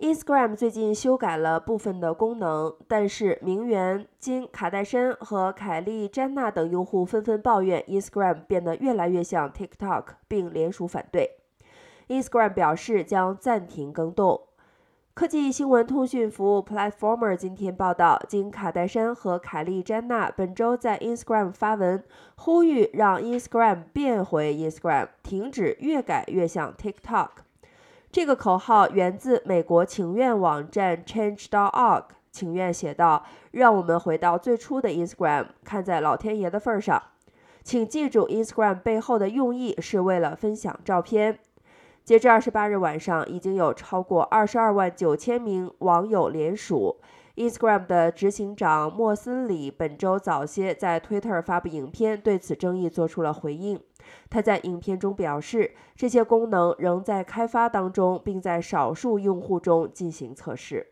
Instagram 最近修改了部分的功能，但是名媛金卡戴珊和凯莉詹娜等用户纷纷抱怨 Instagram 变得越来越像 TikTok，并联署反对。Instagram 表示将暂停更动。科技新闻通讯服务 Platformer 今天报道，金卡戴珊和凯莉詹娜本周在 Instagram 发文，呼吁让 Instagram 变回 Instagram，停止越改越像 TikTok。这个口号源自美国情愿网站 Change.org，情愿写道：“让我们回到最初的 Instagram，看在老天爷的份上，请记住 Instagram 背后的用意是为了分享照片。”截至二十八日晚上，已经有超过二十二万九千名网友联署。Instagram 的执行长莫森里本周早些在 Twitter 发布影片，对此争议做出了回应。他在影片中表示，这些功能仍在开发当中，并在少数用户中进行测试。